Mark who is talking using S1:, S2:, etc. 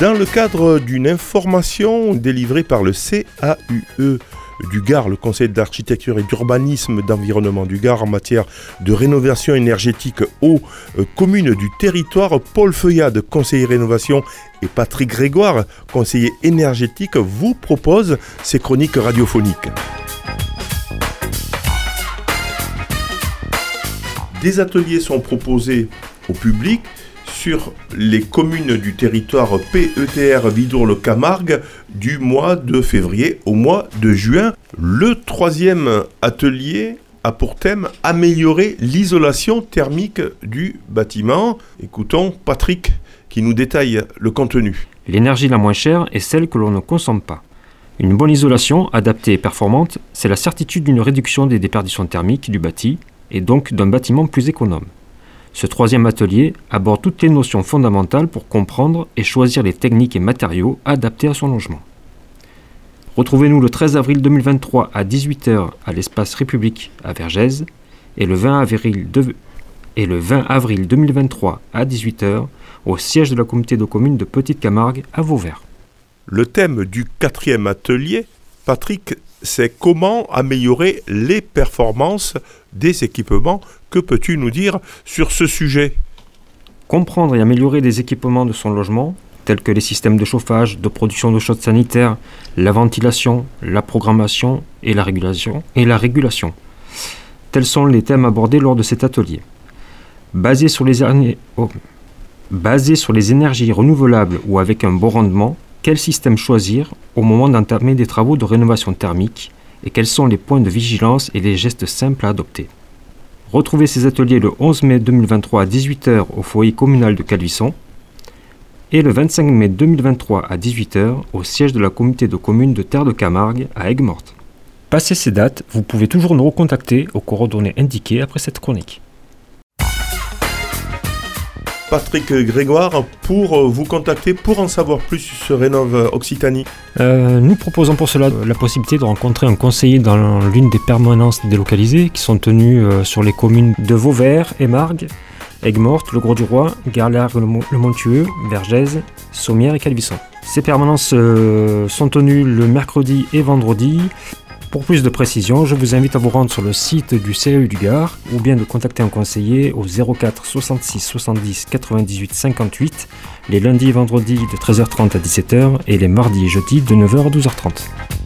S1: Dans le cadre d'une information délivrée par le CAUE du Gard, le Conseil d'architecture et d'urbanisme d'environnement du Gard en matière de rénovation énergétique aux euh, communes du territoire, Paul Feuillade, conseiller rénovation, et Patrick Grégoire, conseiller énergétique, vous proposent ces chroniques radiophoniques. Des ateliers sont proposés au public sur les communes du territoire PETR Vidour-le-Camargue du mois de février au mois de juin. Le troisième atelier a pour thème améliorer l'isolation thermique du bâtiment. Écoutons Patrick qui nous détaille le contenu.
S2: L'énergie la moins chère est celle que l'on ne consomme pas. Une bonne isolation, adaptée et performante, c'est la certitude d'une réduction des déperditions thermiques du bâti et donc d'un bâtiment plus économe. Ce troisième atelier aborde toutes les notions fondamentales pour comprendre et choisir les techniques et matériaux adaptés à son logement. Retrouvez-nous le 13 avril 2023 à 18h à l'espace République à Vergèze et le 20 avril, et le 20 avril 2023 à 18h au siège de la communauté de communes de Petite Camargue à Vauvert.
S1: Le thème du quatrième atelier, Patrick, c'est comment améliorer les performances des équipements. Que peux-tu nous dire sur ce sujet?
S2: Comprendre et améliorer des équipements de son logement, tels que les systèmes de chauffage, de production de chaude sanitaire, la ventilation, la programmation et la régulation. Et la régulation. Tels sont les thèmes abordés lors de cet atelier. Basé sur les, oh. Basé sur les énergies renouvelables ou avec un bon rendement, quel système choisir au moment d'entamer des travaux de rénovation thermique et quels sont les points de vigilance et les gestes simples à adopter. Retrouvez ces ateliers le 11 mai 2023 à 18h au foyer communal de Calvisson et le 25 mai 2023 à 18h au siège de la communauté de communes de Terre de Camargue à Aigues-Mortes. Passé ces dates, vous pouvez toujours nous recontacter aux coordonnées indiquées après cette chronique.
S1: Patrick Grégoire pour vous contacter pour en savoir plus sur Rénov Occitanie
S2: euh, Nous proposons pour cela la possibilité de rencontrer un conseiller dans l'une des permanences délocalisées qui sont tenues euh, sur les communes de Vauvert, Margues, Aigues-Mortes, Le Gros-du-Roi, Garlard-le Montueux, Vergèze, Sommières et Calvisson. Ces permanences euh, sont tenues le mercredi et vendredi pour plus de précisions, je vous invite à vous rendre sur le site du CEU du Gard ou bien de contacter un conseiller au 04 66 70 98 58 les lundis et vendredis de 13h30 à 17h et les mardis et jeudis de 9h à 12h30.